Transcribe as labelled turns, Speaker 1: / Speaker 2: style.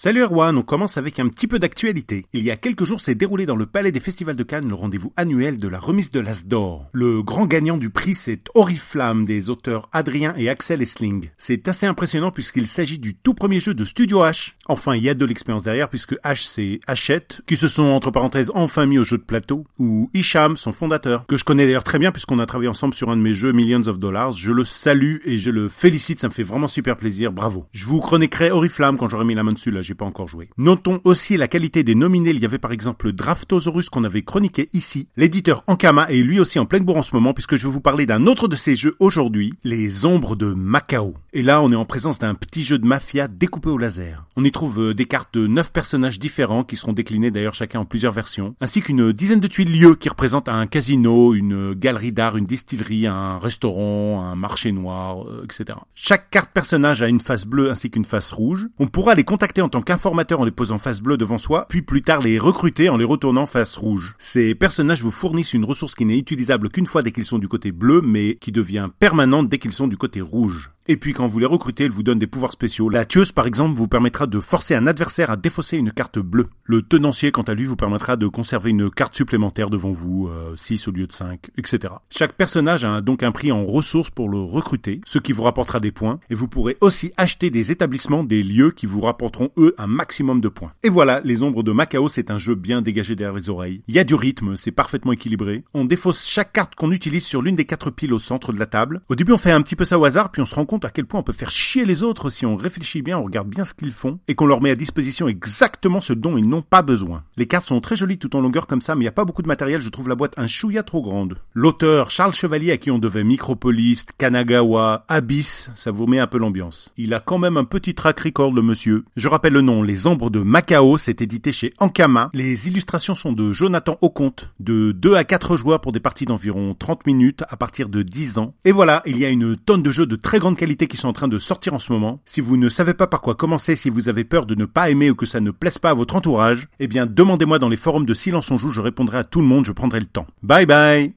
Speaker 1: Salut Erwan, on commence avec un petit peu d'actualité. Il y a quelques jours s'est déroulé dans le Palais des Festivals de Cannes le rendez-vous annuel de la remise de l'As d'Or. Le grand gagnant du prix c'est Oriflamme des auteurs Adrien et Axel Essling. C'est assez impressionnant puisqu'il s'agit du tout premier jeu de Studio H. Enfin, il y a de l'expérience derrière puisque H c'est Hachette, qui se sont entre parenthèses enfin mis au jeu de plateau, ou Isham, son fondateur, que je connais d'ailleurs très bien puisqu'on a travaillé ensemble sur un de mes jeux Millions of Dollars. Je le salue et je le félicite, ça me fait vraiment super plaisir, bravo. Je vous chroniquerai Oriflamme quand j'aurai mis la main dessus là j'ai pas encore joué. Notons aussi la qualité des nominés. Il y avait par exemple Draftosaurus qu'on avait chroniqué ici. L'éditeur Ankama est lui aussi en pleine bourre en ce moment puisque je vais vous parler d'un autre de ces jeux aujourd'hui, Les Ombres de Macao. Et là, on est en présence d'un petit jeu de mafia découpé au laser. On y trouve euh, des cartes de 9 personnages différents qui seront déclinés d'ailleurs chacun en plusieurs versions, ainsi qu'une dizaine de tuiles lieux qui représentent un casino, une galerie d'art, une distillerie, un restaurant, un marché noir, euh, etc. Chaque carte personnage a une face bleue ainsi qu'une face rouge. On pourra les contacter en tant qu'informateur en les posant face bleue devant soi, puis plus tard les recruter en les retournant face rouge. Ces personnages vous fournissent une ressource qui n'est utilisable qu'une fois dès qu'ils sont du côté bleu, mais qui devient permanente dès qu'ils sont du côté rouge. Et puis quand vous les recrutez, elle vous donne des pouvoirs spéciaux. La tueuse par exemple vous permettra de forcer un adversaire à défausser une carte bleue. Le tenancier quant à lui vous permettra de conserver une carte supplémentaire devant vous, 6 euh, au lieu de 5, etc. Chaque personnage a donc un prix en ressources pour le recruter, ce qui vous rapportera des points, et vous pourrez aussi acheter des établissements, des lieux qui vous rapporteront eux un maximum de points. Et voilà, les ombres de Macao c'est un jeu bien dégagé derrière les oreilles. Il y a du rythme, c'est parfaitement équilibré. On défausse chaque carte qu'on utilise sur l'une des quatre piles au centre de la table. Au début on fait un petit peu ça au hasard, puis on se rend compte à quel point on peut faire chier les autres si on réfléchit bien, on regarde bien ce qu'ils font et qu'on leur met à disposition exactement ce dont ils n'ont pas besoin. Les cartes sont très jolies tout en longueur comme ça, mais il n'y a pas beaucoup de matériel, je trouve la boîte un chouïa trop grande. L'auteur, Charles Chevalier, à qui on devait Micropolis, Kanagawa, Abyss, ça vous met un peu l'ambiance. Il a quand même un petit track record, le monsieur. Je rappelle le nom, Les Ombres de Macao, c'est édité chez Ankama. Les illustrations sont de Jonathan Auconte, de 2 à 4 joueurs pour des parties d'environ 30 minutes à partir de 10 ans. Et voilà, il y a une tonne de jeux de très grande qualité qui sont en train de sortir en ce moment. Si vous ne savez pas par quoi commencer, si vous avez peur de ne pas aimer ou que ça ne plaise pas à votre entourage, eh bien demandez-moi dans les forums de Silence on Joue, je répondrai à tout le monde, je prendrai le temps. Bye bye